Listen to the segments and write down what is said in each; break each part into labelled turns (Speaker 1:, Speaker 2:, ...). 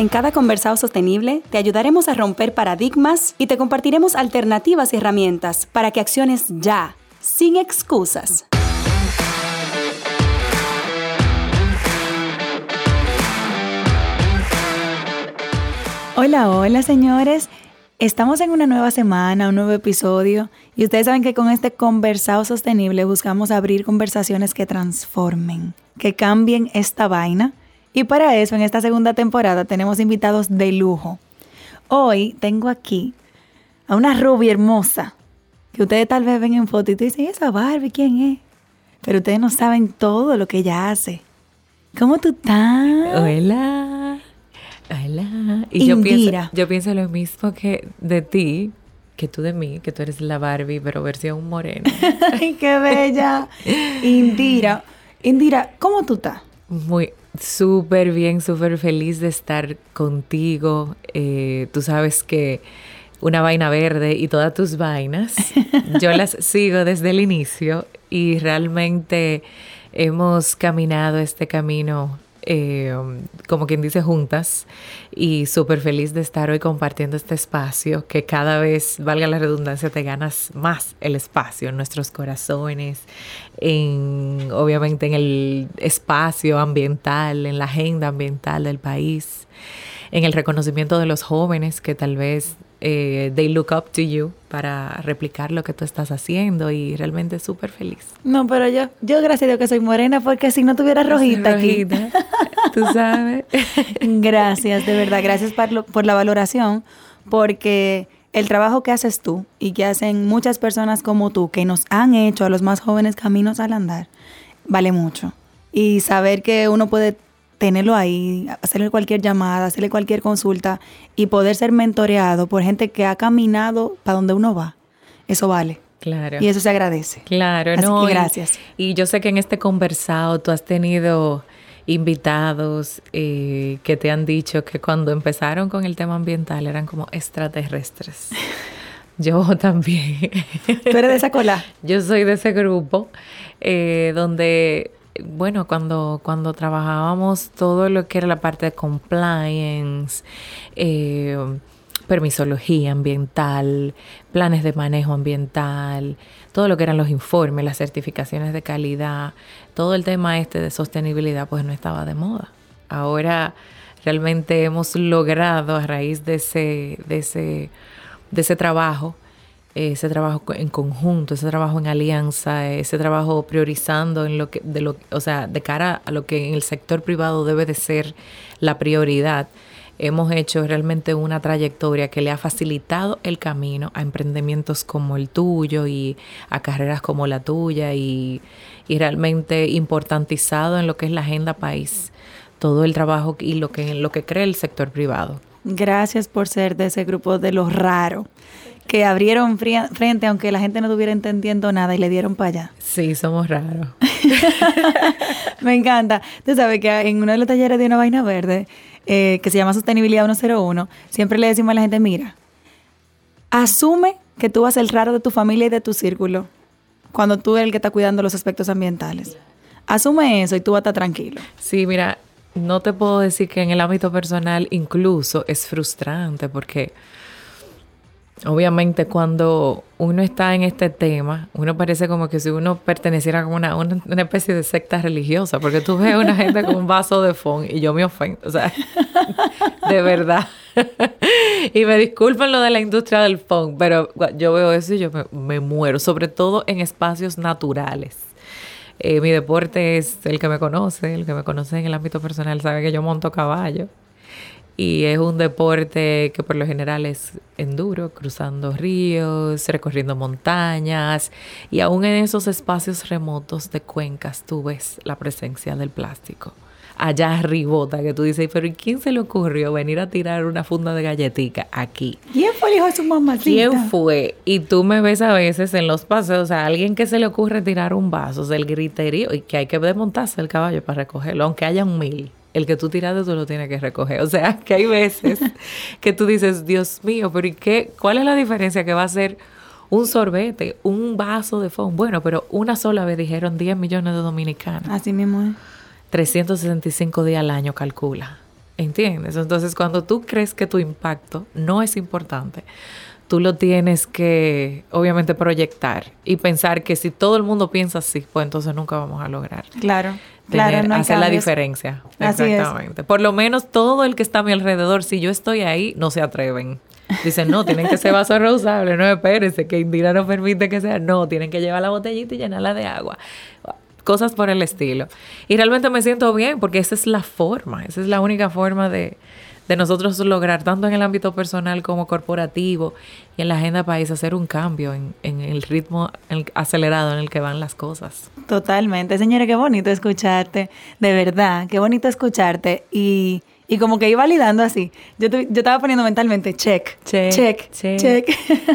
Speaker 1: En cada conversado sostenible te ayudaremos a romper paradigmas y te compartiremos alternativas y herramientas para que acciones ya, sin excusas. Hola, hola señores. Estamos en una nueva semana, un nuevo episodio y ustedes saben que con este conversado sostenible buscamos abrir conversaciones que transformen, que cambien esta vaina y para eso, en esta segunda temporada tenemos invitados de lujo. Hoy tengo aquí a una rubia hermosa, que ustedes tal vez ven en foto y dicen, ¿esa Barbie quién es? Pero ustedes no saben todo lo que ella hace. ¿Cómo tú estás?
Speaker 2: Hola. Hola. Y yo pienso, yo pienso lo mismo que de ti, que tú de mí, que tú eres la Barbie, pero versión morena.
Speaker 1: ¡Ay, qué bella! Indira. Indira, ¿cómo tú estás?
Speaker 2: Muy, Súper bien, súper feliz de estar contigo. Eh, tú sabes que una vaina verde y todas tus vainas, yo las sigo desde el inicio y realmente hemos caminado este camino eh, como quien dice, juntas y súper feliz de estar hoy compartiendo este espacio que cada vez, valga la redundancia, te ganas más el espacio en nuestros corazones, en, obviamente en el espacio ambiental, en la agenda ambiental del país, en el reconocimiento de los jóvenes que tal vez eh, they look up to you para replicar lo que tú estás haciendo y realmente súper feliz.
Speaker 1: No, pero yo, yo gracias a Dios que soy morena porque si no tuviera rojita, aquí.
Speaker 2: Tú sabes.
Speaker 1: gracias, de verdad, gracias por, por la valoración porque el trabajo que haces tú y que hacen muchas personas como tú que nos han hecho a los más jóvenes caminos al andar vale mucho. Y saber que uno puede tenerlo ahí, hacerle cualquier llamada, hacerle cualquier consulta y poder ser mentoreado por gente que ha caminado para donde uno va. Eso vale.
Speaker 2: Claro.
Speaker 1: Y eso se agradece.
Speaker 2: Claro,
Speaker 1: Así
Speaker 2: no.
Speaker 1: Que gracias.
Speaker 2: Y, yo sé que en este conversado tú has tenido invitados eh, que te han dicho que cuando empezaron con el tema ambiental eran como extraterrestres. Yo también.
Speaker 1: ¿Tú eres de esa cola?
Speaker 2: Yo soy de ese grupo eh, donde bueno, cuando, cuando trabajábamos todo lo que era la parte de compliance, eh, permisología ambiental, planes de manejo ambiental, todo lo que eran los informes, las certificaciones de calidad, todo el tema este de sostenibilidad pues no estaba de moda. Ahora realmente hemos logrado a raíz de ese, de ese, de ese trabajo ese trabajo en conjunto, ese trabajo en alianza, ese trabajo priorizando en lo que, de lo, o sea, de cara a lo que en el sector privado debe de ser la prioridad. Hemos hecho realmente una trayectoria que le ha facilitado el camino a emprendimientos como el tuyo y a carreras como la tuya y, y realmente importantizado en lo que es la agenda país, todo el trabajo y lo que, lo que cree el sector privado.
Speaker 1: Gracias por ser de ese grupo de los raros que abrieron frente aunque la gente no estuviera entendiendo nada y le dieron para allá.
Speaker 2: Sí, somos raros.
Speaker 1: Me encanta. Tú sabes que en uno de los talleres de una vaina verde, eh, que se llama Sostenibilidad 101, siempre le decimos a la gente, mira, asume que tú vas el raro de tu familia y de tu círculo cuando tú eres el que está cuidando los aspectos ambientales. Asume eso y tú vas a estar tranquilo.
Speaker 2: Sí, mira, no te puedo decir que en el ámbito personal incluso es frustrante porque Obviamente cuando uno está en este tema, uno parece como que si uno perteneciera a una, una, especie de secta religiosa, porque tú ves a una gente con un vaso de fond y yo me ofendo, o sea, de verdad. y me disculpan lo de la industria del fond, pero yo veo eso y yo me, muero, sobre todo en espacios naturales. Eh, mi deporte es el que me conoce, el que me conoce en el ámbito personal sabe que yo monto caballo y es un deporte que por lo general es enduro, cruzando ríos, recorriendo montañas y aún en esos espacios remotos de cuencas tú ves la presencia del plástico. allá arribota, que tú dices, pero ¿y quién se le ocurrió venir a tirar una funda de galletica aquí?
Speaker 1: ¿Quién fue el hijo de su mamá?
Speaker 2: ¿Quién fue? Y tú me ves a veces en los paseos, a alguien que se le ocurre tirar un vaso, del griterío, y que hay que desmontarse el caballo para recogerlo, aunque haya un mil el que tú tiraste tú lo tienes que recoger. O sea, que hay veces que tú dices, Dios mío, pero ¿y qué? ¿Cuál es la diferencia que va a ser un sorbete, un vaso de fondo? Bueno, pero una sola vez dijeron 10 millones de dominicanos.
Speaker 1: Así mismo es.
Speaker 2: 365 días al año calcula. ¿Entiendes? Entonces, cuando tú crees que tu impacto no es importante, tú lo tienes que, obviamente, proyectar y pensar que si todo el mundo piensa así, pues entonces nunca vamos a lograr.
Speaker 1: Claro. claro,
Speaker 2: no hacer la diferencia. Exactamente. Por lo menos todo el que está a mi alrededor, si yo estoy ahí, no se atreven. Dicen, no, tienen que ser vaso reusable, no espérense, que Indira no permite que sea. No, tienen que llevar la botellita y llenarla de agua cosas por el estilo. Y realmente me siento bien porque esa es la forma, esa es la única forma de, nosotros lograr, tanto en el ámbito personal como corporativo y en la agenda país, hacer un cambio en, el ritmo acelerado en el que van las cosas.
Speaker 1: Totalmente. Señora, qué bonito escucharte, de verdad, qué bonito escucharte y... Y como que iba validando así. Yo, yo estaba poniendo mentalmente check, check, check, check.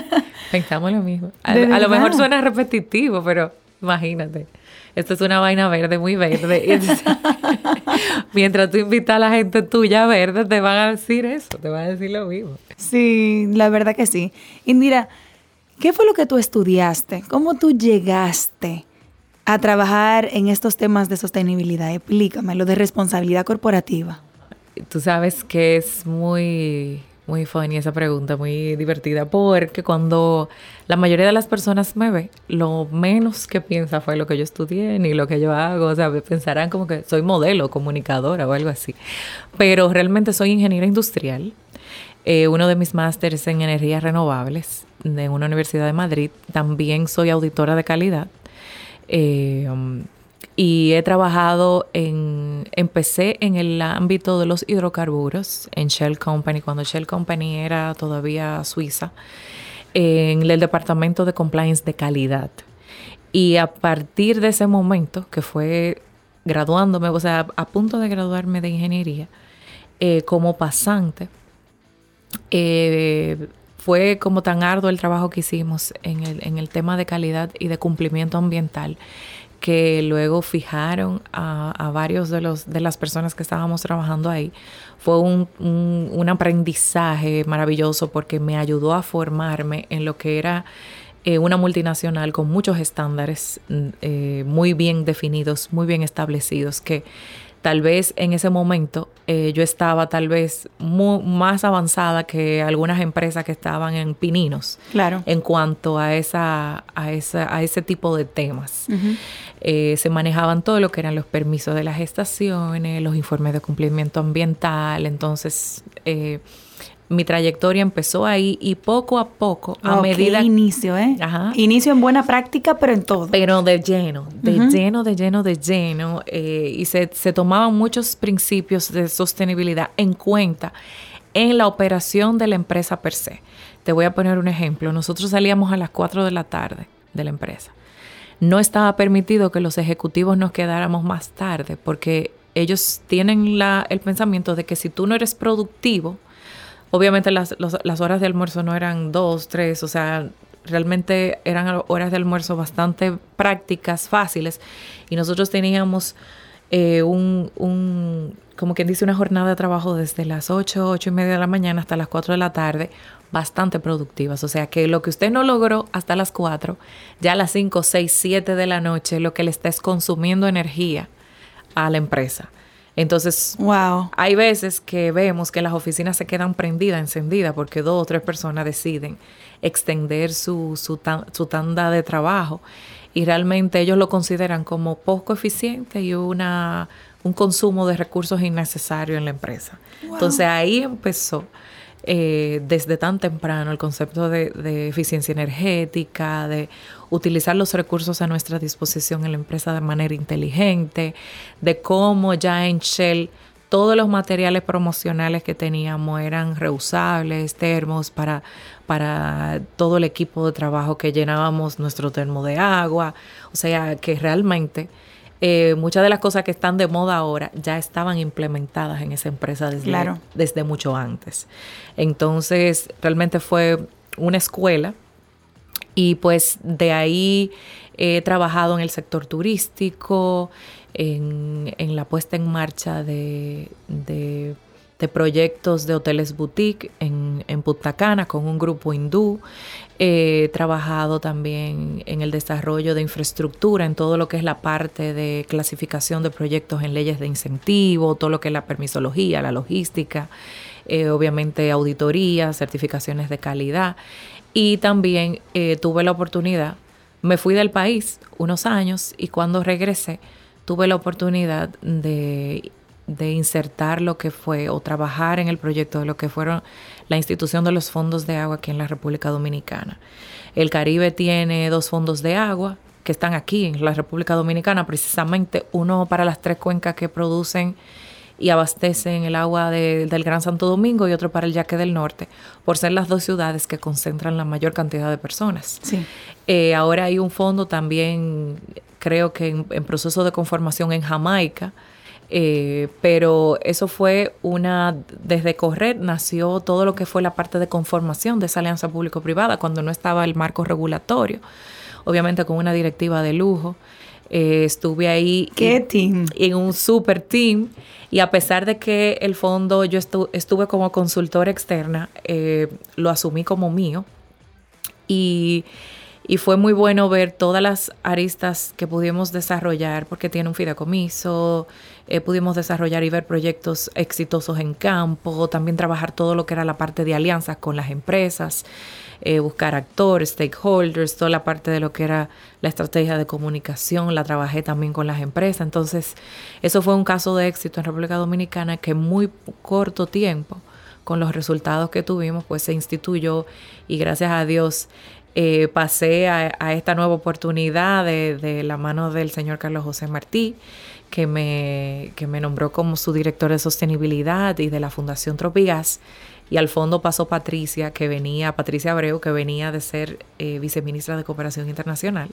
Speaker 2: Pensamos lo mismo. a lo mejor suena repetitivo, pero imagínate esto es una vaina verde, muy verde. mientras tú invitas a la gente tuya verde, te van a decir eso, te van a decir lo mismo.
Speaker 1: Sí, la verdad que sí. Indira, ¿qué fue lo que tú estudiaste? ¿Cómo tú llegaste a trabajar en estos temas de sostenibilidad? Explícame, lo de responsabilidad corporativa.
Speaker 2: Tú sabes que es muy muy funny esa pregunta, muy divertida, porque cuando la mayoría de las personas me ve, lo menos que piensa fue lo que yo estudié ni lo que yo hago, o sea, pensarán como que soy modelo, comunicadora o algo así, pero realmente soy ingeniera industrial, eh, uno de mis másteres en energías renovables de una universidad de Madrid, también soy auditora de calidad. Eh, y he trabajado en, empecé en el ámbito de los hidrocarburos en Shell Company, cuando Shell Company era todavía suiza, en el departamento de compliance de calidad. Y a partir de ese momento, que fue graduándome, o sea, a punto de graduarme de ingeniería, eh, como pasante, eh, fue como tan arduo el trabajo que hicimos en el, en el tema de calidad y de cumplimiento ambiental que luego fijaron a, varios de, los, de las personas que estábamos trabajando ahí. Fue un, un, aprendizaje maravilloso porque me ayudó a formarme en lo que era eh, una multinacional con muchos estándares mm, eh, muy bien definidos, muy bien establecidos, que tal vez en ese momento eh, yo estaba tal vez más avanzada que algunas empresas que estaban en pininos
Speaker 1: claro.
Speaker 2: en cuanto a esa a esa a ese tipo de temas eh, se manejaban todo lo que eran los permisos de las estaciones los informes de cumplimiento ambiental entonces eh, mi trayectoria empezó ahí y poco a poco, a medida...
Speaker 1: inicio, ¿eh? Ajá. Inicio en buena práctica, pero en todo.
Speaker 2: Pero de lleno, de lleno, de lleno, de lleno. Eh, y se, se tomaban muchos principios de sostenibilidad en cuenta en la operación de la empresa per se. Te voy a poner un ejemplo. Nosotros salíamos a las 4 de la tarde de la empresa. No estaba permitido que los ejecutivos nos quedáramos más tarde porque ellos tienen la, el pensamiento de que si tú no eres productivo, Obviamente las, las horas de almuerzo no eran dos, tres, o sea, realmente eran horas de almuerzo bastante prácticas, fáciles, y nosotros teníamos eh, un, un, como quien dice, una jornada de trabajo desde las 8, 8 y media de la mañana hasta las 4 de la tarde, bastante productivas. O sea que lo que usted no logró hasta las 4, ya a las 5, 6, 7 de la noche, lo que le está es consumiendo energía a la empresa. Entonces,
Speaker 1: wow.
Speaker 2: hay veces que vemos que las oficinas se quedan prendidas, encendidas, porque dos o tres personas deciden extender su, su, su tanda de trabajo y realmente ellos lo consideran como poco eficiente y una, un consumo de recursos innecesarios en la empresa. Entonces ahí empezó eh, desde tan temprano el concepto de, eficiencia energética, de utilizar los recursos a nuestra disposición en la empresa de manera inteligente, de cómo ya en Shell todos los materiales promocionales que teníamos eran reusables, termos para, para todo el equipo de trabajo que llenábamos nuestro termo de agua. O sea que realmente eh, muchas de las cosas que están de moda ahora ya estaban implementadas en esa empresa desde, desde mucho antes. Entonces, realmente fue una escuela y pues de ahí he trabajado en el sector turístico, en, la puesta en marcha de, proyectos de hoteles boutique en, en Punta con un grupo hindú. He trabajado también en el desarrollo de infraestructura, en todo lo que es la parte de clasificación de proyectos en leyes de incentivo, todo lo que es la permisología, la logística, eh, obviamente auditoría, certificaciones de calidad. Y también eh, tuve la oportunidad, me fui del país unos años y cuando regresé tuve la oportunidad de, de insertar lo que fue o trabajar en el proyecto de lo que fueron la institución de los fondos de agua aquí en la República Dominicana. El Caribe tiene dos fondos de agua que están aquí en la República Dominicana, precisamente uno para las tres cuencas que producen y abastecen el agua del Gran Santo Domingo y otro para el Yaque del Norte, por ser las dos ciudades que concentran la mayor cantidad de personas.
Speaker 1: Sí.
Speaker 2: Eh, ahora hay un fondo también, creo que en proceso de conformación en Jamaica, eh, pero eso fue una, desde Correr nació todo lo que fue la parte de conformación de esa alianza público-privada cuando no estaba el marco regulatorio, obviamente con una directiva de lujo. Eh, estuve ahí
Speaker 1: ¿Qué team?
Speaker 2: en un super team. Y a pesar de que el fondo yo estuve como consultora externa, eh, lo asumí como mío. Y y fue muy bueno ver todas las aristas que pudimos desarrollar porque tiene un fideicomiso, eh, pudimos desarrollar y ver proyectos exitosos en campo, también trabajar todo lo que era la parte de alianzas con las empresas, eh, buscar actores, stakeholders, toda la parte de lo que era la estrategia de comunicación, la trabajé también con las empresas. Entonces, eso fue un caso de éxito en República Dominicana que en muy corto tiempo con los resultados que tuvimos, pues se instituyó y gracias a Dios eh, pasé a, esta nueva oportunidad de, la mano del señor Carlos José Martí, que me, que me nombró como su director de sostenibilidad y de la Fundación Tropigas. Y al fondo pasó Patricia, que venía, Patricia Abreu, que venía de ser eh, viceministra de Cooperación Internacional.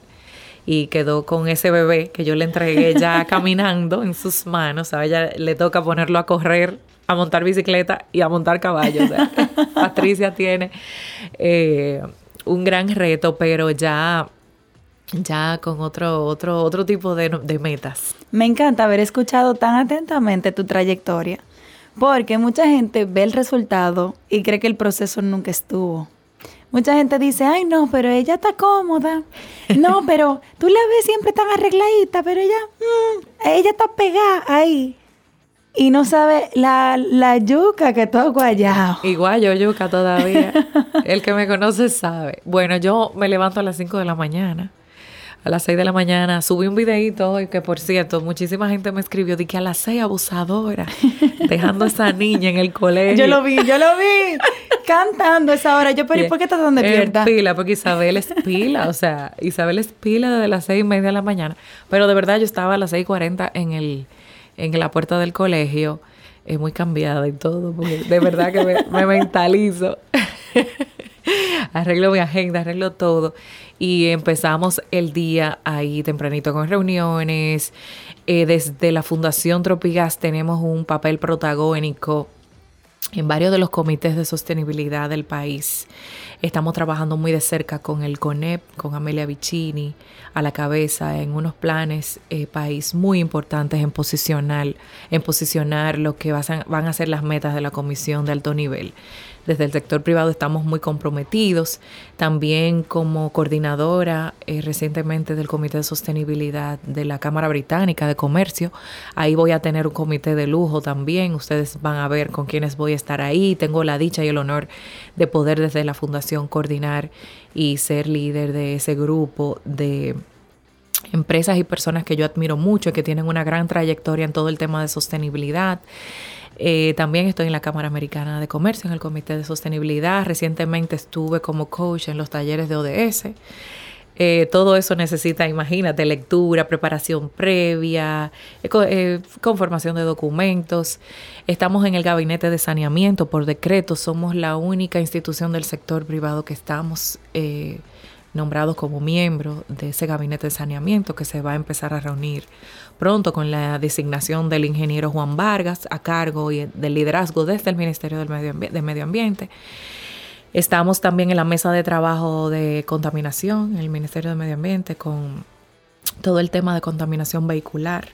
Speaker 2: Y quedó con ese bebé que yo le entregué ya caminando en sus manos. A ella le toca ponerlo a correr, a montar bicicleta y a montar caballo. Patricia tiene eh, un gran reto, pero ya ya con otro, otro, otro tipo de, de, metas.
Speaker 1: Me encanta haber escuchado tan atentamente tu trayectoria, porque mucha gente ve el resultado y cree que el proceso nunca estuvo. Mucha gente dice, ay no, pero ella está cómoda. No, pero tú la ves siempre tan arregladita, pero ella, mm, ella está pegada ahí. Y no sabe la, la yuca que todo guayao.
Speaker 2: Igual yo yuca todavía. El que me conoce sabe. Bueno, yo me levanto a las 5 de la mañana. A las 6 de la mañana subí un videito hoy que, por cierto, muchísima gente me escribió de que a las 6 abusadora, dejando a esa niña en el colegio.
Speaker 1: Yo lo vi, yo lo vi, cantando esa hora. Yo, pero ¿y por qué estás tan despierta?
Speaker 2: Es pila, porque Isabel es pila, o sea, Isabel es pila desde las 6 y media de la mañana. Pero de verdad yo estaba a las 6 y 40 en el en la puerta del colegio, es muy cambiada y todo, porque de verdad que me, mentalizo. arreglo mi agenda, arreglo todo. Y empezamos el día ahí tempranito con reuniones. Eh, desde la Fundación Tropigas tenemos un papel protagónico en varios de los comités de sostenibilidad del país. Estamos trabajando muy de cerca con el CONEP, con Amelia Vicini a la cabeza en unos planes eh, país muy importantes en posicionar, en posicionar lo que van a ser las metas de la comisión de alto nivel desde el sector privado estamos muy comprometidos. También como coordinadora eh, recientemente del Comité de Sostenibilidad de la Cámara Británica de Comercio, ahí voy a tener un comité de lujo también. Ustedes van a ver con quiénes voy a estar ahí. Tengo la dicha y el honor de poder desde la Fundación coordinar y ser líder de ese grupo de empresas y personas que yo admiro mucho y que tienen una gran trayectoria en todo el tema de sostenibilidad. Eh, también estoy en la Cámara Americana de Comercio, en el Comité de Sostenibilidad. Recientemente estuve como coach en los talleres de ODS. Eh, todo eso necesita, imagínate, lectura, preparación previa, eh, conformación de documentos. Estamos en el gabinete de saneamiento por decreto. Somos la única institución del sector privado que estamos nombrados como miembros de ese gabinete de saneamiento que se va a empezar a reunir pronto con la designación del ingeniero Juan Vargas a cargo y del liderazgo desde el Ministerio del Medio, de Medio Ambiente. Estamos también en la mesa de trabajo de contaminación, en el Ministerio de Medio Ambiente, con todo el tema de contaminación vehicular.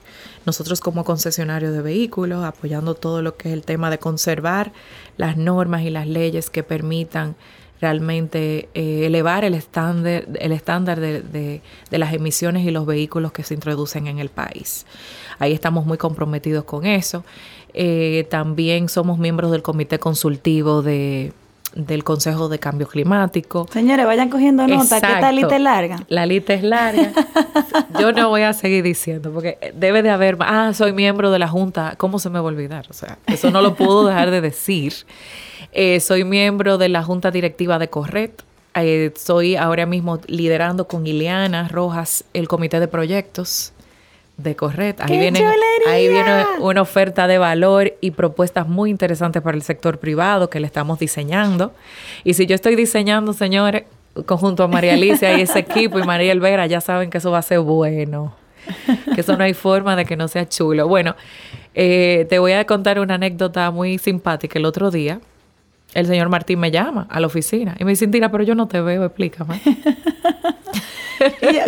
Speaker 2: Nosotros como concesionario de vehículos, apoyando todo lo que es el tema de conservar las normas y las leyes que permitan realmente eh, elevar el estándar, el estándar de, las emisiones y los vehículos que se introducen en el país. Ahí estamos muy comprometidos con eso. Eh, también somos miembros del comité consultivo de, del Consejo de Cambio Climático.
Speaker 1: Señores, vayan cogiendo nota, que esta lista es larga.
Speaker 2: La lista es larga. Yo no voy a seguir diciendo, porque debe de haber, ah, soy miembro de la Junta, ¿cómo se me va a olvidar? O sea, eso no lo puedo dejar de decir. Eh, soy miembro de la Junta Directiva de Corret. Eh, soy ahora mismo liderando con Ileana Rojas el comité de proyectos de Corret. Ahí, viene, ahí viene una oferta de valor y propuestas muy interesantes para el sector privado que le estamos diseñando. Y si yo estoy diseñando, señores, conjunto a María Alicia y ese equipo y María Elvera, ya saben que eso va a ser bueno. Que eso no hay forma de que no sea chulo. Bueno, eh, te voy a contar una anécdota muy simpática. El otro día, el señor Martín me llama a la oficina y me dice, Tira, pero yo no te veo, explícame.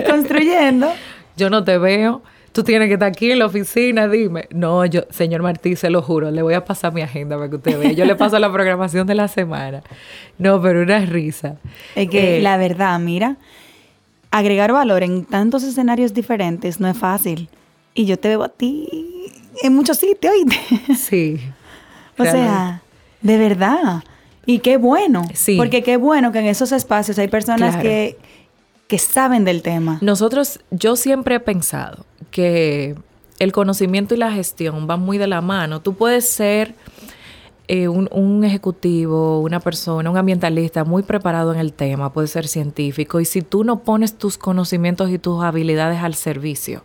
Speaker 1: construyendo.
Speaker 2: Yo no te veo tú tienes que estar aquí en la oficina, dime. No, yo, señor Martí, se lo juro, le voy a pasar mi agenda para que usted vea. Yo le paso la programación de la semana. No, pero una risa.
Speaker 1: Es que eh, la verdad, mira, agregar valor en tantos escenarios diferentes no es fácil. Y yo te veo a ti en muchos sitios, ¿oíste?
Speaker 2: Sí.
Speaker 1: o sea, de verdad. Y qué bueno. Sí. Porque qué bueno que en esos espacios hay personas que que saben del tema.
Speaker 2: Nosotros, yo siempre he pensado que el conocimiento y la gestión van muy de la mano. Tú puedes ser eh, un, ejecutivo, una persona, un ambientalista muy preparado en el tema, puede ser científico, y si tú no pones tus conocimientos y tus habilidades al servicio,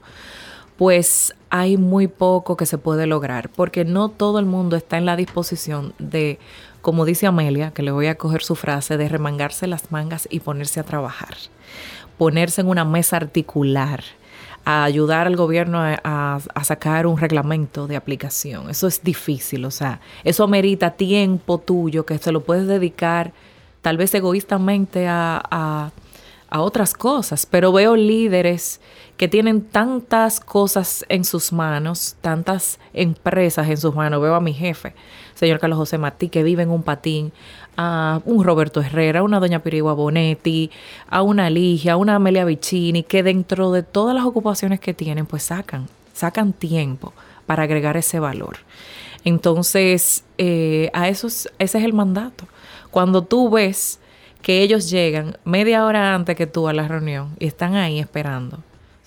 Speaker 2: pues hay muy poco que se puede lograr, porque no todo el mundo está en la disposición de, como dice Amelia, que le voy a coger su frase, de remangarse las mangas y ponerse a trabajar ponerse en una mesa articular, a ayudar al gobierno a, sacar un reglamento de aplicación. Eso es difícil, o sea, eso amerita tiempo tuyo que se lo puedes dedicar tal vez egoístamente a, a otras cosas, pero veo líderes que tienen tantas cosas en sus manos, tantas empresas en sus manos. Veo a mi jefe, señor Carlos José Martí, que vive en un patín, a un Roberto Herrera, a una doña Pirigua Bonetti, a una Ligia, a una Amelia Vicini, que dentro de todas las ocupaciones que tienen, pues sacan, sacan tiempo para agregar ese valor. Entonces, eh, a eso ese es el mandato. Cuando tú ves que ellos llegan media hora antes que tú a la reunión y están ahí esperando,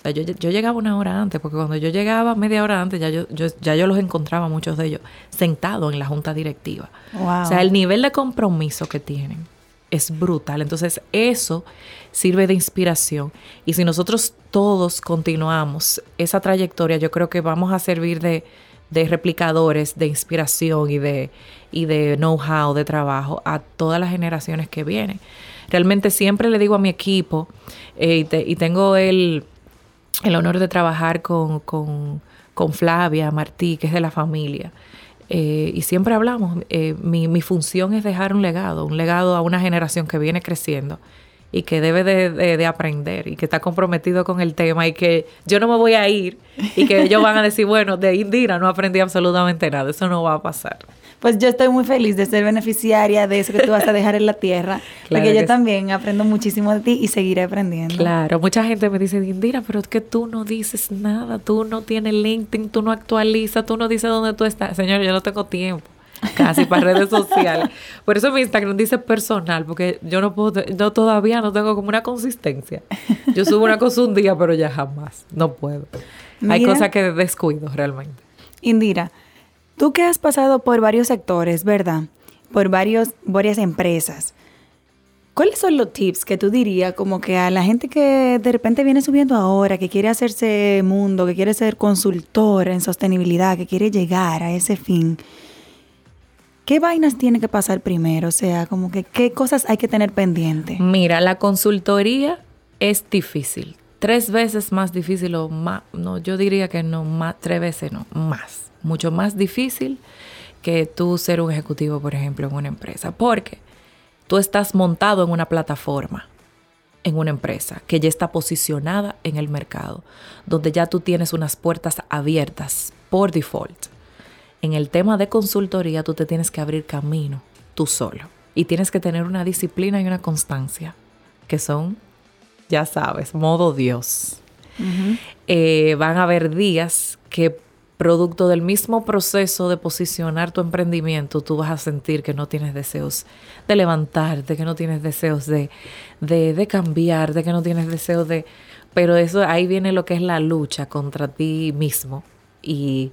Speaker 2: yo, llegaba una hora antes, porque cuando yo llegaba media hora antes, ya yo, ya yo los encontraba, muchos de ellos, sentados en la junta directiva. O sea, el nivel de compromiso que tienen es brutal. Entonces, eso sirve de inspiración. Y si nosotros todos continuamos esa trayectoria, yo creo que vamos a servir de, replicadores de inspiración y de, y de know-how de trabajo a todas las generaciones que vienen. Realmente siempre le digo a mi equipo, eh, y tengo el el honor de trabajar con, con, con Flavia Martí, que es de la familia. Eh, y siempre hablamos, eh, mi, mi, función es dejar un legado, un legado a una generación que viene creciendo y que debe de, de, aprender y que está comprometido con el tema y que yo no me voy a ir y que ellos van a decir, bueno, de Indira no aprendí absolutamente nada, eso no va a pasar.
Speaker 1: Pues yo estoy muy feliz de ser beneficiaria de eso que tú vas a dejar en la tierra, porque yo también aprendo muchísimo de ti y seguiré aprendiendo.
Speaker 2: Claro, mucha gente me dice, Indira, pero es que tú no dices nada, tú no tienes LinkedIn, tú no actualizas, tú no dices dónde tú estás. Señor, yo no tengo tiempo casi para redes sociales. Por eso mi Instagram dice personal, porque yo no puedo, yo todavía no tengo como una consistencia. Yo subo una cosa un día, pero ya jamás, no puedo. Hay cosas que descuido realmente.
Speaker 1: Indira, Tú que has pasado por varios sectores, ¿verdad? Por varios, varias empresas. ¿Cuáles son los tips que tú dirías como que a la gente que de repente viene subiendo ahora, que quiere hacerse mundo, que quiere ser consultor en sostenibilidad, que quiere llegar a ese fin? ¿Qué vainas tiene que pasar primero? O sea, como que qué cosas hay que tener pendiente.
Speaker 2: Mira, la consultoría es difícil. Tres veces más difícil o más, no, yo diría que no, más, tres veces no, más. Mucho más difícil que tú ser un ejecutivo, por ejemplo, en una empresa. Porque tú estás montado en una plataforma, en una empresa que ya está posicionada en el mercado, donde ya tú tienes unas puertas abiertas por default. En el tema de consultoría tú te tienes que abrir camino tú solo y tienes que tener una disciplina y una constancia, que son, ya sabes, modo Dios. Eh, van a haber días que producto del mismo proceso de posicionar tu emprendimiento, tú vas a sentir que no tienes deseos de levantarte, que no tienes deseos de, de, de cambiar, de que no tienes deseos de... Pero eso ahí viene lo que es la lucha contra ti mismo. Y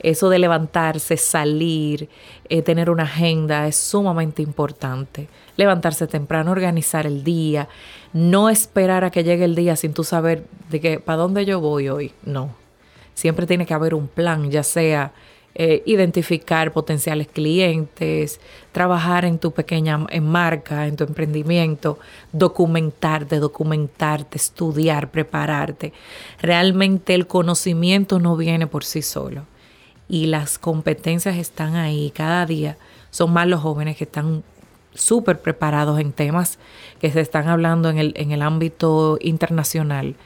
Speaker 2: eso de levantarse, salir, eh, tener una agenda es sumamente importante. Levantarse temprano, organizar el día, no esperar a que llegue el día sin tú saber de que para dónde yo voy hoy. No, Siempre tiene que haber un plan, ya sea eh, identificar potenciales clientes, trabajar en tu pequeña marca, en tu emprendimiento, documentarte, documentarte, estudiar, prepararte. Realmente el conocimiento no viene por sí solo y las competencias están ahí cada día. Son más los jóvenes que están súper preparados en temas que se están hablando en el, en el ámbito internacional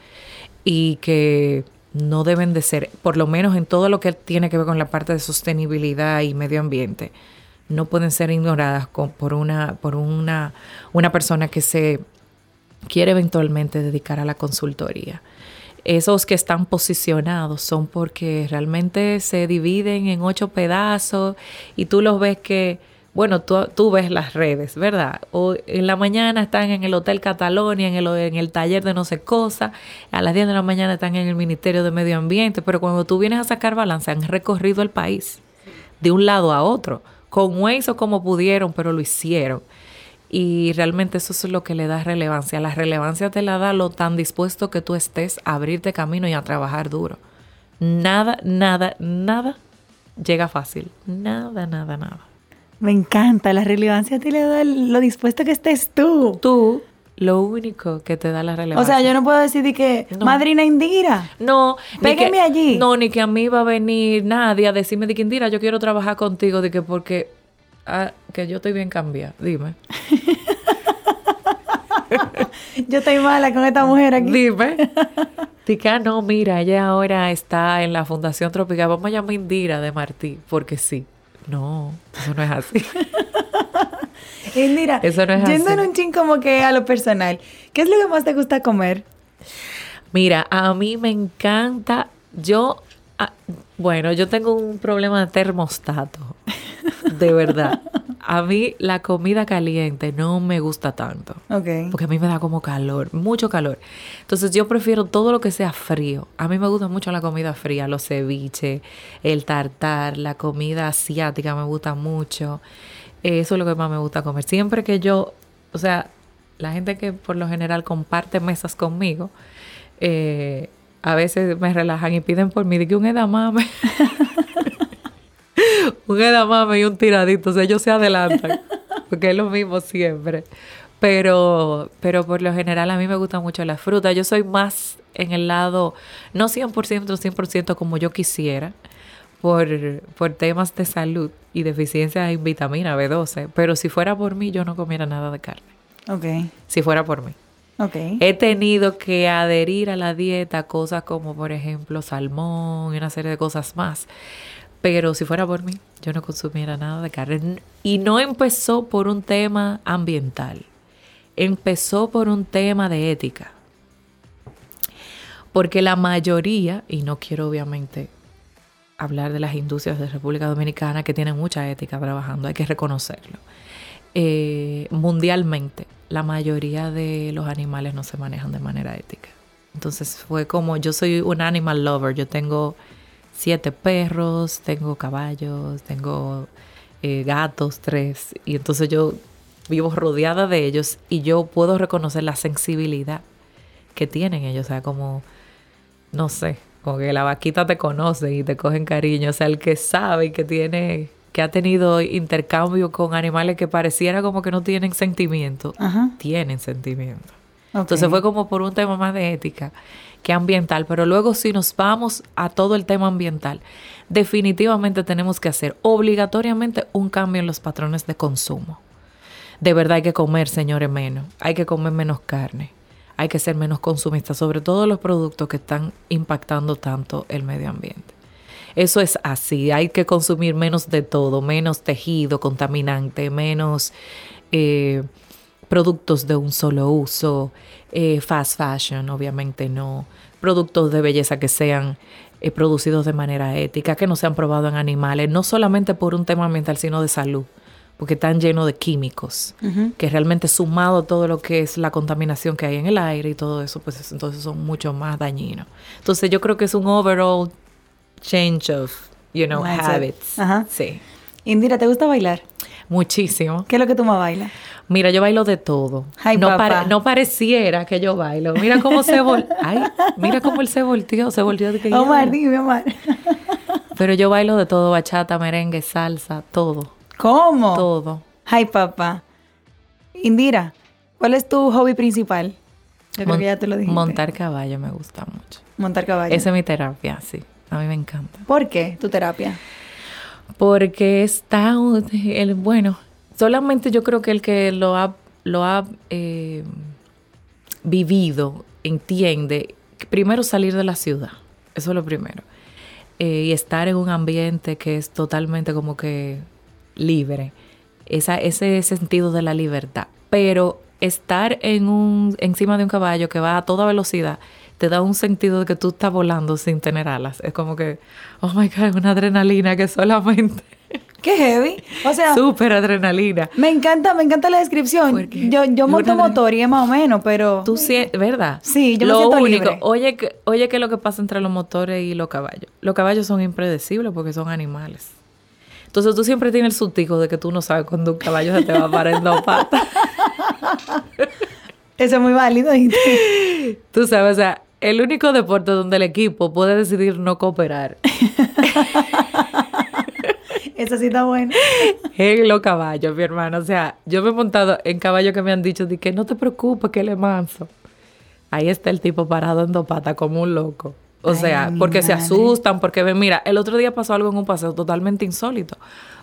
Speaker 2: y que no deben de ser, por lo menos en todo lo que tiene que ver con la parte de sostenibilidad y medio ambiente, no pueden ser ignoradas por una, por una, una persona que se quiere eventualmente dedicar a la consultoría. Esos que están posicionados son porque realmente se dividen en ocho pedazos y tú los ves que bueno, tú, ves las redes, ¿verdad? O en la mañana están en el Hotel Catalonia, en el, en el taller de no sé cosa, a las 10 de la mañana están en el Ministerio de Medio Ambiente, pero cuando tú vienes a sacar balance han recorrido el país de un lado a otro, con Waze como pudieron, pero lo hicieron. Y realmente eso es lo que le da relevancia. La relevancia te la da lo tan dispuesto que tú estés a abrirte camino y a trabajar duro. Nada, nada, nada llega fácil. Nada, nada, nada.
Speaker 1: Me encanta, la relevancia te le da lo dispuesto que estés tú.
Speaker 2: Tú, lo único que te da la relevancia.
Speaker 1: O sea, yo no puedo decir que madrina Indira.
Speaker 2: No,
Speaker 1: pégueme allí.
Speaker 2: No, ni que a mí va a venir nadie a decirme de que Indira, yo quiero trabajar contigo, de que porque ah, que yo estoy bien cambiada. Dime.
Speaker 1: yo estoy mala con esta mujer aquí.
Speaker 2: Dime. Tica, no, mira, ella ahora está en la Fundación Tropical. Vamos a llamar Indira de Martí, porque sí. No, eso no es así.
Speaker 1: y mira, eso no es yendo en un chin como que a lo personal, ¿qué es lo que más te gusta comer?
Speaker 2: Mira, a mí me encanta, yo, ah, bueno, yo tengo un problema de termostato, de verdad a mí la comida caliente no me gusta tanto. Porque a mí me da como calor, mucho calor. Entonces yo prefiero todo lo que sea frío. A mí me gusta mucho la comida fría, los ceviches, el tartar, la comida asiática me gusta mucho. Eso es lo que más me gusta comer. Siempre que yo, o sea, la gente que por lo general comparte mesas conmigo, eh, a veces me relajan y piden por mí de que un edamame. un edamame y un tiradito, o sea, ellos se adelantan, porque es lo mismo siempre. Pero, pero por lo general a mí me gusta mucho la fruta. Yo soy más en el lado, no 100%, 100% como yo quisiera, por, por temas de salud y deficiencia en vitamina B12. Pero si fuera por mí, yo no comiera nada de carne.
Speaker 1: Ok.
Speaker 2: Si fuera por mí.
Speaker 1: Okay.
Speaker 2: He tenido que adherir a la dieta cosas como, por ejemplo, salmón y una serie de cosas más. Pero si fuera por mí, yo no consumiera nada de carne. Y no empezó por un tema ambiental, empezó por un tema de ética. Porque la mayoría, y no quiero obviamente hablar de las industrias de República Dominicana que tienen mucha ética trabajando, hay que reconocerlo. Eh, mundialmente, la mayoría de los animales no se manejan de manera ética. Entonces fue como, yo soy un animal lover, yo tengo siete perros, tengo caballos, tengo eh, gatos, tres, y entonces yo vivo rodeada de ellos y yo puedo reconocer la sensibilidad que tienen ellos, o sea, como, no sé, como que la vaquita te conoce y te cogen cariño, o sea, el que sabe y que tiene, que ha tenido intercambio con animales que pareciera como que no tienen sentimiento, tienen sentimiento. Entonces fue como por un tema más de ética que ambiental, pero luego si nos vamos a todo el tema ambiental, definitivamente tenemos que hacer obligatoriamente un cambio en los patrones de consumo. De verdad hay que comer, señores, menos. Hay que comer menos carne. Hay que ser menos consumistas, sobre todo los productos que están impactando tanto el medio ambiente. Eso es así, hay que consumir menos de todo, menos tejido contaminante, menos eh, productos de un solo uso, eh, fast fashion, obviamente no, productos de belleza que sean eh, producidos de manera ética, que no sean probados en animales, no solamente por un tema ambiental, sino de salud, porque están llenos de químicos, que realmente sumado todo lo que es la contaminación que hay en el aire y todo eso, pues entonces son mucho más dañinos. Entonces yo creo que es un overall change of, you know, habits. Sí.
Speaker 1: Indira, ¿te gusta bailar?
Speaker 2: Muchísimo.
Speaker 1: ¿Qué es lo que tú más bailas?
Speaker 2: Mira, yo bailo de todo. no, no pareciera que yo bailo. Mira cómo se vol Ay, mira cómo él se volteó, se volteó de que
Speaker 1: Omar, dime, Omar.
Speaker 2: Pero yo bailo de todo, bachata, merengue, salsa, todo.
Speaker 1: ¿Cómo?
Speaker 2: Todo.
Speaker 1: Ay, papá. Indira, ¿cuál es tu hobby principal? Yo creo que ya te lo dije.
Speaker 2: Montar caballo me gusta mucho.
Speaker 1: Montar caballo.
Speaker 2: Esa es mi terapia, sí. A mí me encanta.
Speaker 1: ¿Por qué tu terapia?
Speaker 2: Porque está, el, bueno, solamente yo creo que el que lo ha, lo ha eh, vivido entiende primero salir de la ciudad, eso es lo primero, eh, y estar en un ambiente que es totalmente como que libre, esa, ese sentido de la libertad, pero estar en un, encima de un caballo que va a toda velocidad te da un sentido de que tú estás volando sin tener alas. Es como que, oh my God, una adrenalina que solamente...
Speaker 1: Qué heavy. O sea,
Speaker 2: súper adrenalina.
Speaker 1: Me encanta, me encanta la descripción. Yo, yo monto motor y es más o menos, pero.
Speaker 2: Tú sí, ¿verdad?
Speaker 1: Sí, yo lo me siento único, libre.
Speaker 2: Oye, oye, ¿qué es lo que pasa entre los motores y los caballos? Los caballos son impredecibles porque son animales. Entonces tú siempre tienes el sustico de que tú no sabes cuándo un caballo se te va a parar en dos patas.
Speaker 1: Eso es muy válido.
Speaker 2: Tú sabes, o sea, el único deporte donde el equipo puede decidir no cooperar.
Speaker 1: Eso sí está bueno.
Speaker 2: En los caballos, mi hermano. O sea, yo me he montado en caballos que me han dicho de que no te preocupes, que le manso. Ahí está el tipo parado en dos patas como un loco. O sea, porque se asustan, porque ven, mira, el otro día pasó algo en un paseo totalmente insólito.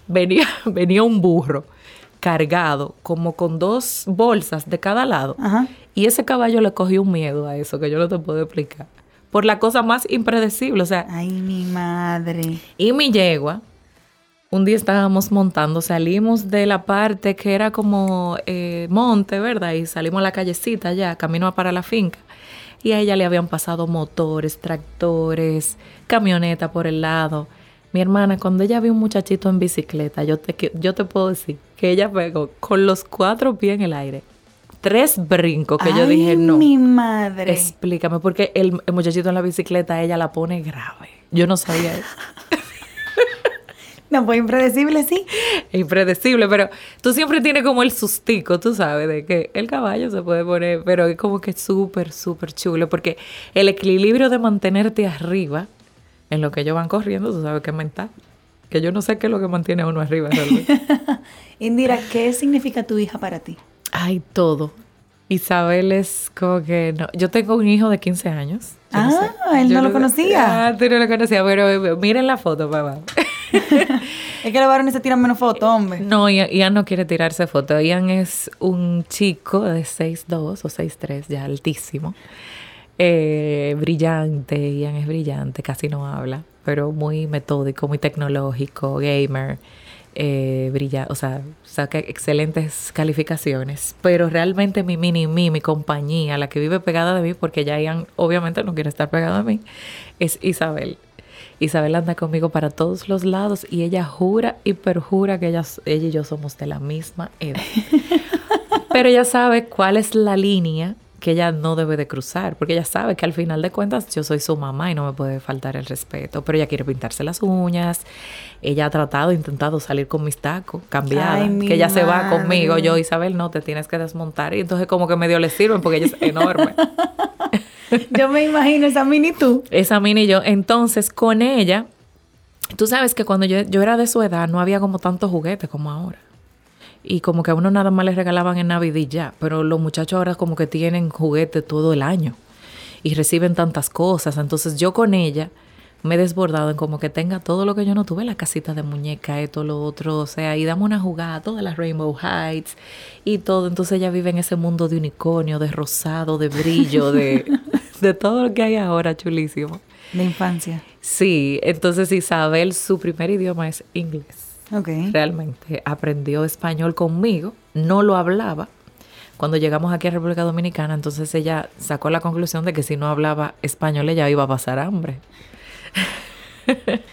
Speaker 2: Venía, venía un burro cargado, como con dos bolsas de cada lado. Y ese caballo le cogió un miedo a eso que yo no te puedo explicar. Por la cosa más impredecible, o sea.
Speaker 1: Ay, mi madre.
Speaker 2: Y mi yegua, un día estábamos montando, salimos de la parte que era como eh, monte, ¿verdad? Y salimos a la callecita ya, camino para la finca. Y a ella le habían pasado motores, tractores, camioneta por el lado. Mi hermana, cuando ella vio un muchachito en bicicleta, yo te, yo te puedo decir que ella pegó con los cuatro pies en el aire. Tres brincos que yo dije, no.
Speaker 1: mi madre.
Speaker 2: Explícame, porque el, muchachito en la bicicleta, ella la pone grave. Yo no sabía eso.
Speaker 1: No, fue impredecible, sí.
Speaker 2: Impredecible, pero tú siempre tienes como el sustico, tú sabes, de que el caballo se puede poner, pero es como que súper, súper chulo, porque el equilibrio de mantenerte arriba en lo que ellos van corriendo, tú sabes que es mental. Que yo no sé qué es lo que mantiene a uno arriba realmente.
Speaker 1: Indira, ¿qué significa tu hija para ti?
Speaker 2: Ay, todo. Isabel es como que no. Yo tengo un hijo de 15 años.
Speaker 1: ah, él no lo conocía.
Speaker 2: Ah, tú no lo conocías, pero miren la foto, papá.
Speaker 1: es que los varones se tiran menos fotos, hombre.
Speaker 2: No, Ian, no quiere tirarse fotos. Ian es un chico de 6'2 o 6'3, ya altísimo eh, brillante, Ian es brillante, casi no habla, pero muy metódico, muy tecnológico, gamer, eh, brilla, o sea, saca excelentes calificaciones, pero realmente mi mini mí, mi compañía, la que vive pegada de mí, porque ya Ian obviamente no quiere estar pegada a mí, es Isabel. Isabel anda conmigo para todos los lados y ella jura y perjura que ella, ella y yo somos de la misma edad. Pero ella sabe cuál es la línea que ella no debe de cruzar, porque ella sabe que al final de cuentas yo soy su mamá y no me puede faltar el respeto, pero ella quiere pintarse las uñas, ella ha tratado, intentado salir con mis tacos, cambiada, que ella se va conmigo, yo Isabel, no, te tienes que desmontar y entonces como que medio le sirven porque ella es enorme.
Speaker 1: yo me imagino esa mini tú.
Speaker 2: Esa mini yo, entonces con ella, tú sabes que cuando yo, yo era de su edad no había como tantos juguetes como ahora. Y como que a uno nada más les regalaban en Navidad y ya, pero los muchachos ahora como que tienen juguete todo el año y reciben tantas cosas. Entonces yo con ella me he desbordado en como que tenga todo lo que yo no tuve, la casita de muñeca, todo lo otro, o sea, y damos una jugada, todas las Rainbow Heights y todo. Entonces ella vive en ese mundo de unicornio, de rosado, de brillo, de, de todo lo que hay ahora, chulísimo.
Speaker 1: De infancia.
Speaker 2: Sí, entonces Isabel, su primer idioma es inglés. Realmente aprendió español conmigo, no lo hablaba. Cuando llegamos aquí a República Dominicana, entonces ella sacó la conclusión de que si no hablaba español ella iba a pasar hambre.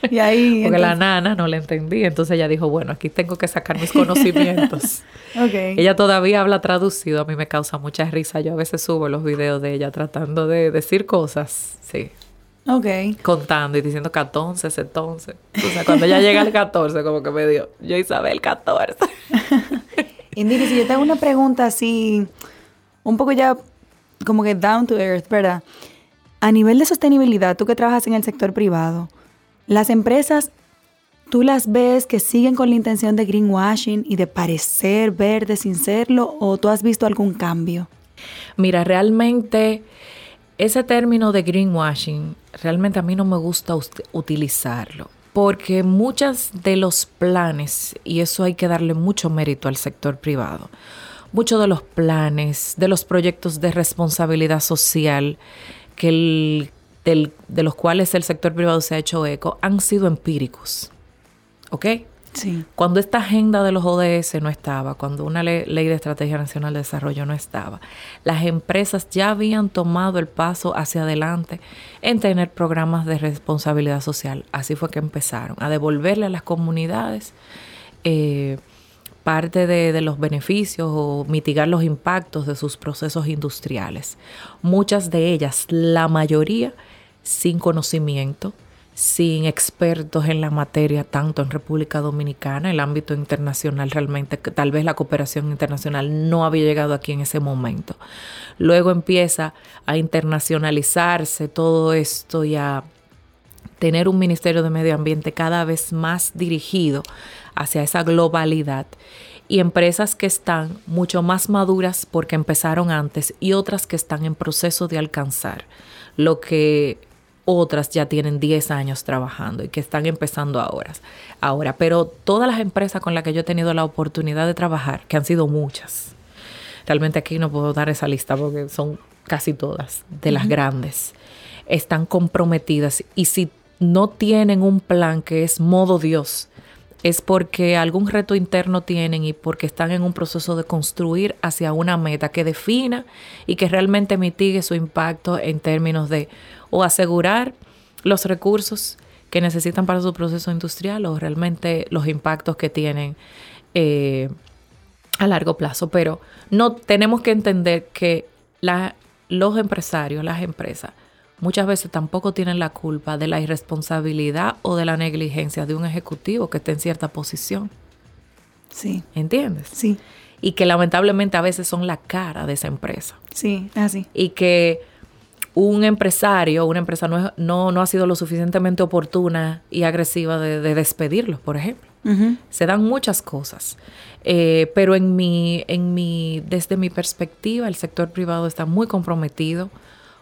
Speaker 1: Y ahí.
Speaker 2: Porque la nana no le entendía. Entonces ella dijo, bueno, aquí tengo que sacar mis conocimientos.
Speaker 1: Ok.
Speaker 2: ella todavía habla traducido. A mí me causa mucha risa. Yo a veces subo los videos de ella tratando de decir cosas. Sí.
Speaker 1: Ok.
Speaker 2: Contando y diciendo 14, 14. O sea, cuando ella llega al 14, como que me dio, yo Isabel 14.
Speaker 1: Indique, si yo te hago una pregunta así, un poco ya como que down to earth, ¿verdad? A nivel de sostenibilidad, tú que trabajas en el sector privado, las empresas, ¿tú las ves que siguen con la intención de greenwashing y de parecer verde sin serlo o tú has visto algún cambio?
Speaker 2: Mira, realmente ese término de greenwashing, realmente a mí no me gusta utilizarlo. Porque muchos de los planes, y eso hay que darle mucho mérito al sector privado, muchos de los planes, de los proyectos de responsabilidad social que el, de los cuales el sector privado se ha hecho eco, han sido empíricos. ¿Ok? Cuando esta agenda de los ODS no estaba, cuando una ley, de Estrategia Nacional de Desarrollo no estaba, las empresas ya habían tomado el paso hacia adelante en tener programas de responsabilidad social. Así fue que empezaron a devolverle a las comunidades eh, parte de los beneficios o mitigar los impactos de sus procesos industriales. Muchas de ellas, la mayoría, sin conocimiento, sin expertos en la materia, tanto en República Dominicana, el ámbito internacional realmente, que tal vez la cooperación internacional no había llegado aquí en ese momento. Luego empieza a internacionalizarse todo esto y a tener un Ministerio de Medio Ambiente cada vez más dirigido hacia esa globalidad y empresas que están mucho más maduras porque empezaron antes y otras que están en proceso de alcanzar lo que otras ya tienen 10 años trabajando y que están empezando ahora. Ahora, pero todas las empresas con las que yo he tenido la oportunidad de trabajar, que han sido muchas, realmente aquí no puedo dar esa lista porque son casi todas de las grandes, están comprometidas y si no tienen un plan que es modo Dios, es porque algún reto interno tienen y porque están en un proceso de construir hacia una meta que defina y que realmente mitigue su impacto en términos de o asegurar los recursos que necesitan para su proceso industrial o realmente los impactos que tienen eh, a largo plazo. Pero no tenemos que entender que los empresarios, las empresas, muchas veces tampoco tienen la culpa de la irresponsabilidad o de la negligencia de un ejecutivo que esté en cierta posición.
Speaker 1: Sí.
Speaker 2: ¿Entiendes?
Speaker 1: Sí.
Speaker 2: Y que lamentablemente a veces son la cara de esa empresa.
Speaker 1: Sí, así.
Speaker 2: Y que un empresario, una empresa no, no, no, ha sido lo suficientemente oportuna y agresiva de, despedirlos, por ejemplo. Se dan muchas cosas. Eh, pero en mi, en mi, desde mi perspectiva, el sector privado está muy comprometido.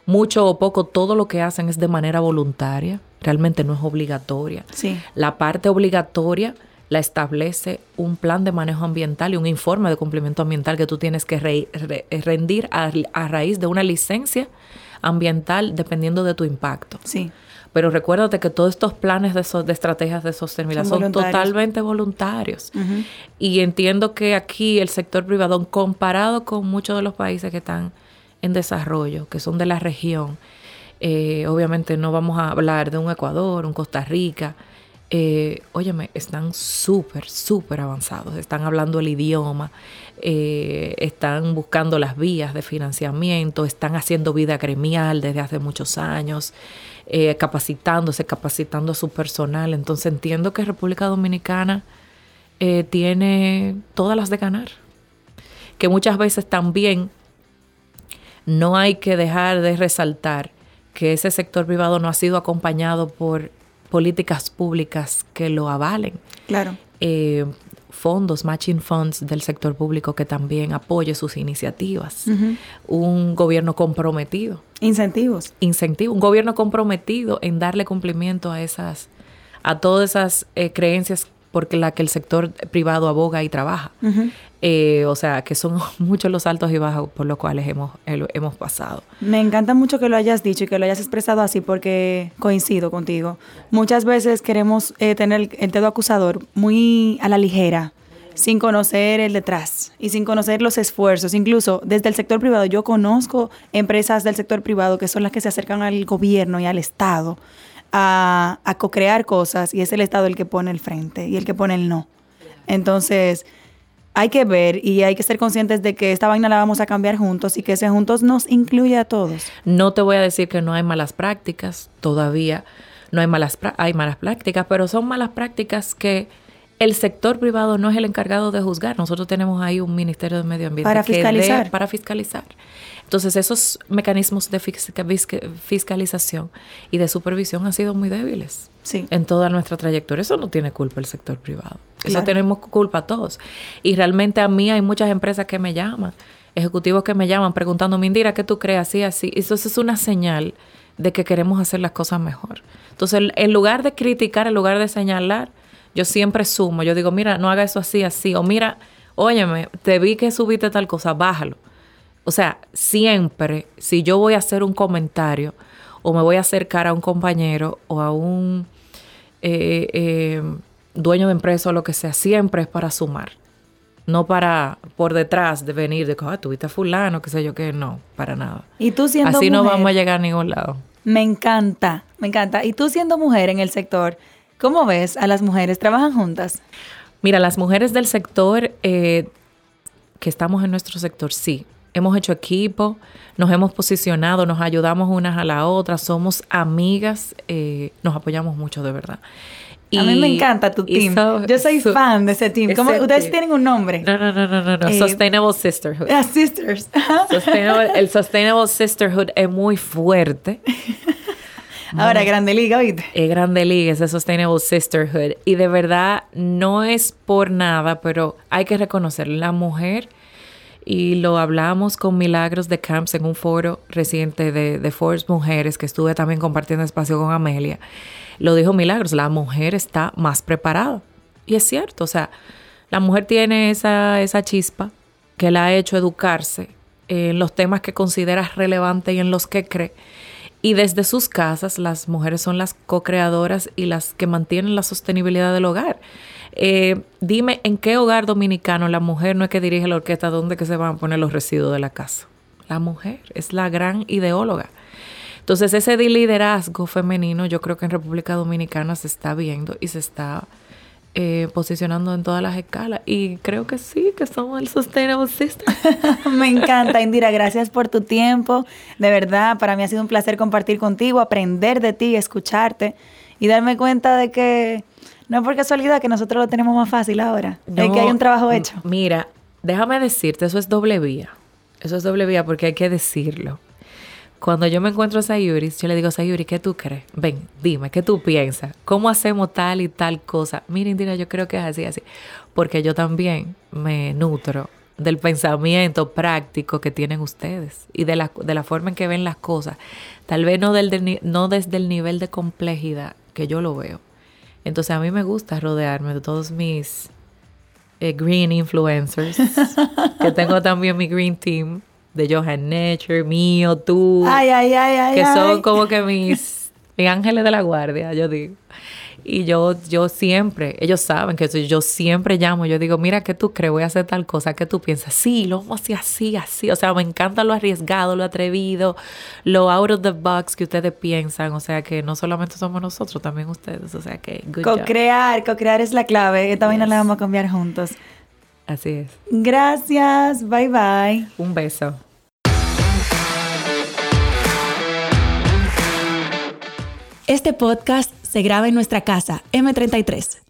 Speaker 2: Mucho o poco, todo lo que hacen es de manera voluntaria. Realmente no es obligatoria.
Speaker 1: Sí.
Speaker 2: La parte obligatoria la establece un plan de manejo ambiental y un informe de cumplimiento ambiental que tú tienes que rendir a, a raíz de una licencia ambiental dependiendo de tu impacto.
Speaker 1: Sí.
Speaker 2: Pero recuérdate que todos estos planes de, de estrategias de sostenibilidad son, totalmente voluntarios. Y entiendo que aquí el sector privado, comparado con muchos de los países que están en desarrollo, que son de la región, eh, obviamente no vamos a hablar de un Ecuador, un Costa Rica, eh, óyeme, están súper, súper avanzados, están hablando el idioma, eh, están buscando las vías de financiamiento, están haciendo vida gremial desde hace muchos años, eh, capacitándose, capacitando a su personal. Entonces entiendo que República Dominicana eh, tiene todas las de ganar. Que muchas veces también no hay que dejar de resaltar que ese sector privado no ha sido acompañado por políticas públicas que lo avalen.
Speaker 1: Claro
Speaker 2: fondos, matching funds del sector público que también apoye sus iniciativas. Un gobierno comprometido.
Speaker 1: Incentivos.
Speaker 2: Incentivos. Un gobierno comprometido en darle cumplimiento a esas, a todas esas eh, creencias porque la que el sector privado aboga y trabaja. Eh, o sea, que son muchos los altos y bajos por los cuales hemos, hemos pasado.
Speaker 1: Me encanta mucho que lo hayas dicho y que lo hayas expresado así porque coincido contigo. Muchas veces queremos eh, tener el dedo acusador muy a la ligera sin conocer el detrás y sin conocer los esfuerzos. Incluso desde el sector privado, yo conozco empresas del sector privado que son las que se acercan al gobierno y al Estado a, a co-crear cosas y es el Estado el que pone el frente y el que pone el no. Entonces, hay que ver y hay que ser conscientes de que esta vaina la vamos a cambiar juntos y que ese juntos nos incluye a todos.
Speaker 2: No te voy a decir que no hay malas prácticas, todavía no hay malas, hay malas prácticas, pero son malas prácticas que el sector privado no es el encargado de juzgar. Nosotros tenemos ahí un Ministerio de Medio Ambiente
Speaker 1: para fiscalizar.
Speaker 2: para fiscalizar. Entonces, esos mecanismos de fiscalización y de supervisión han sido muy débiles
Speaker 1: sí.
Speaker 2: en toda nuestra trayectoria. Eso no tiene culpa el sector privado. Eso tenemos culpa todos. Y realmente a mí hay muchas empresas que me llaman, ejecutivos que me llaman preguntando, Indira, ¿qué tú crees? Así, así. Eso es una señal de que queremos hacer las cosas mejor. Entonces, en lugar de criticar, en lugar de señalar, yo siempre sumo. Yo digo, mira, no haga eso así, así. O mira, óyeme, te vi que subiste tal cosa, bájalo. O sea, siempre, si yo voy a hacer un comentario o me voy a acercar a un compañero o a un eh, eh, dueño de empresa o lo que sea, siempre es para sumar. No para por detrás de venir de que ah, tuviste a fulano, qué sé yo qué, no, para nada.
Speaker 1: Y tú siendo
Speaker 2: Así no vamos a llegar a ningún lado.
Speaker 1: Me encanta, me encanta. Y tú siendo mujer en el sector, ¿cómo ves a las mujeres? ¿Trabajan juntas?
Speaker 2: Mira, las mujeres del sector eh, que estamos en nuestro sector, sí hemos hecho equipo, nos hemos posicionado, nos ayudamos unas a la otra, somos amigas, eh, nos apoyamos mucho de verdad.
Speaker 1: a mí me encanta tu team. Yo soy fan de ese team. ¿Ustedes tienen un nombre?
Speaker 2: No, no, no, no, no. Eh, Sustainable Sisterhood.
Speaker 1: Ah, sisters.
Speaker 2: el Sustainable Sisterhood es muy fuerte.
Speaker 1: Ahora, Grande Liga, ¿oíste?
Speaker 2: Es Grande Liga, es Sustainable Sisterhood. Y de verdad, no es por nada, pero hay que reconocer, la mujer y lo hablamos con Milagros de Camps en un foro reciente de, de Forbes Mujeres que estuve también compartiendo espacio con Amelia. Lo dijo Milagros, la mujer está más preparada. Y es cierto, o sea, la mujer tiene esa, esa chispa que la ha hecho educarse en los temas que considera relevantes y en los que cree. Y desde sus casas, las mujeres son las co-creadoras y las que mantienen la sostenibilidad del hogar. Eh, dime, ¿en qué hogar dominicano la mujer no es que dirige la orquesta? ¿Dónde que se van a poner los residuos de la casa? La mujer es la gran ideóloga. Entonces, ese liderazgo femenino yo creo que en República Dominicana se está viendo y se está eh, posicionando en todas las escalas. Y creo que sí, que somos el Sustainable System.
Speaker 1: Me encanta, Indira. Gracias por tu tiempo. De verdad, para mí ha sido un placer compartir contigo, aprender de ti, escucharte y darme cuenta de que no es por casualidad que nosotros lo tenemos más fácil ahora. es que hay un trabajo hecho.
Speaker 2: Mira, déjame decirte, eso es doble vía. Eso es doble vía porque hay que decirlo. Cuando yo me encuentro a Sayuri, yo le digo, Sayuri, ¿qué tú crees? Ven, dime, ¿qué tú piensas? ¿Cómo hacemos tal y tal cosa? Mira, Indira, yo creo que es así, así. Porque yo también me nutro del pensamiento práctico que tienen ustedes y de la, de la forma en que ven las cosas. Tal vez no, del, no desde el nivel de complejidad que yo lo veo, entonces a mí me gusta rodearme de todos mis eh, green influencers, que tengo también mi green team de Johan Nature, mío, tú,
Speaker 1: ay, ay, ay,
Speaker 2: que son como que mis, mis ángeles de la guardia, yo digo. Y yo, yo siempre, ellos saben que yo siempre llamo, yo digo, mira, ¿qué tú crees? Voy a hacer tal cosa, ¿qué tú piensas? Sí, lo vamos a hacer así, así. O sea, me encanta lo arriesgado, lo atrevido, lo out of the box que ustedes piensan. O sea, que no solamente somos nosotros, también ustedes. O sea, que
Speaker 1: Co-crear, co-crear es la clave. Esta vaina la vamos a cambiar juntos.
Speaker 2: Así es.
Speaker 1: Gracias, bye bye.
Speaker 2: Un beso.
Speaker 1: Este podcast se graba en nuestra casa, M33.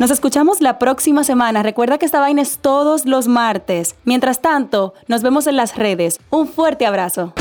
Speaker 1: Nos escuchamos la próxima semana. Recuerda que esta vaina es todos los martes. Mientras tanto, nos vemos en las redes. Un fuerte abrazo.